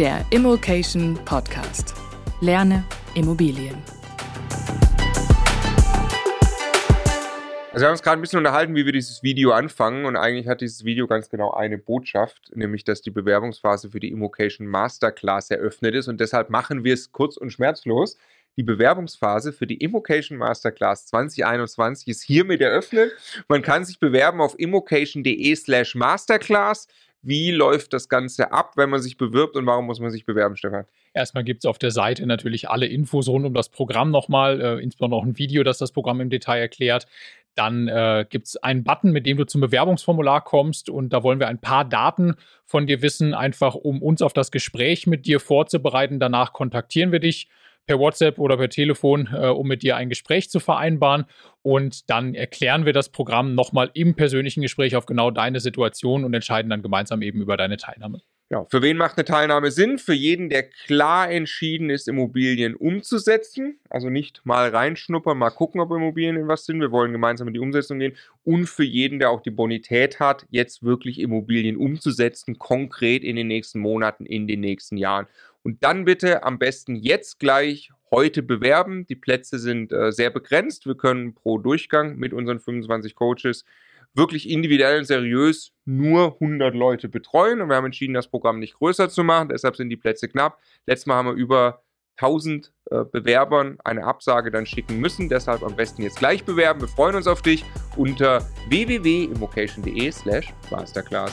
Der Immokation Podcast. Lerne Immobilien. Also wir haben uns gerade ein bisschen unterhalten, wie wir dieses Video anfangen und eigentlich hat dieses Video ganz genau eine Botschaft, nämlich dass die Bewerbungsphase für die Immocation Masterclass eröffnet ist und deshalb machen wir es kurz und schmerzlos. Die Bewerbungsphase für die Immocation Masterclass 2021 ist hiermit eröffnet. Man kann sich bewerben auf immocation.de slash masterclass. Wie läuft das Ganze ab, wenn man sich bewirbt und warum muss man sich bewerben, Stefan? Erstmal gibt es auf der Seite natürlich alle Infos rund um das Programm nochmal, äh, insbesondere auch ein Video, das das Programm im Detail erklärt. Dann äh, gibt es einen Button, mit dem du zum Bewerbungsformular kommst und da wollen wir ein paar Daten von dir wissen, einfach um uns auf das Gespräch mit dir vorzubereiten. Danach kontaktieren wir dich per WhatsApp oder per Telefon, äh, um mit dir ein Gespräch zu vereinbaren. Und dann erklären wir das Programm nochmal im persönlichen Gespräch auf genau deine Situation und entscheiden dann gemeinsam eben über deine Teilnahme. Ja, für wen macht eine Teilnahme Sinn? Für jeden, der klar entschieden ist, Immobilien umzusetzen. Also nicht mal reinschnuppern, mal gucken, ob Immobilien in was sind. Wir wollen gemeinsam in die Umsetzung gehen. Und für jeden, der auch die Bonität hat, jetzt wirklich Immobilien umzusetzen, konkret in den nächsten Monaten, in den nächsten Jahren. Und dann bitte am besten jetzt gleich heute bewerben. Die Plätze sind äh, sehr begrenzt. Wir können pro Durchgang mit unseren 25 Coaches wirklich individuell und seriös nur 100 Leute betreuen. Und wir haben entschieden, das Programm nicht größer zu machen. Deshalb sind die Plätze knapp. Letztes Mal haben wir über 1000 äh, Bewerbern eine Absage dann schicken müssen. Deshalb am besten jetzt gleich bewerben. Wir freuen uns auf dich unter www.immocation.de slash masterclass.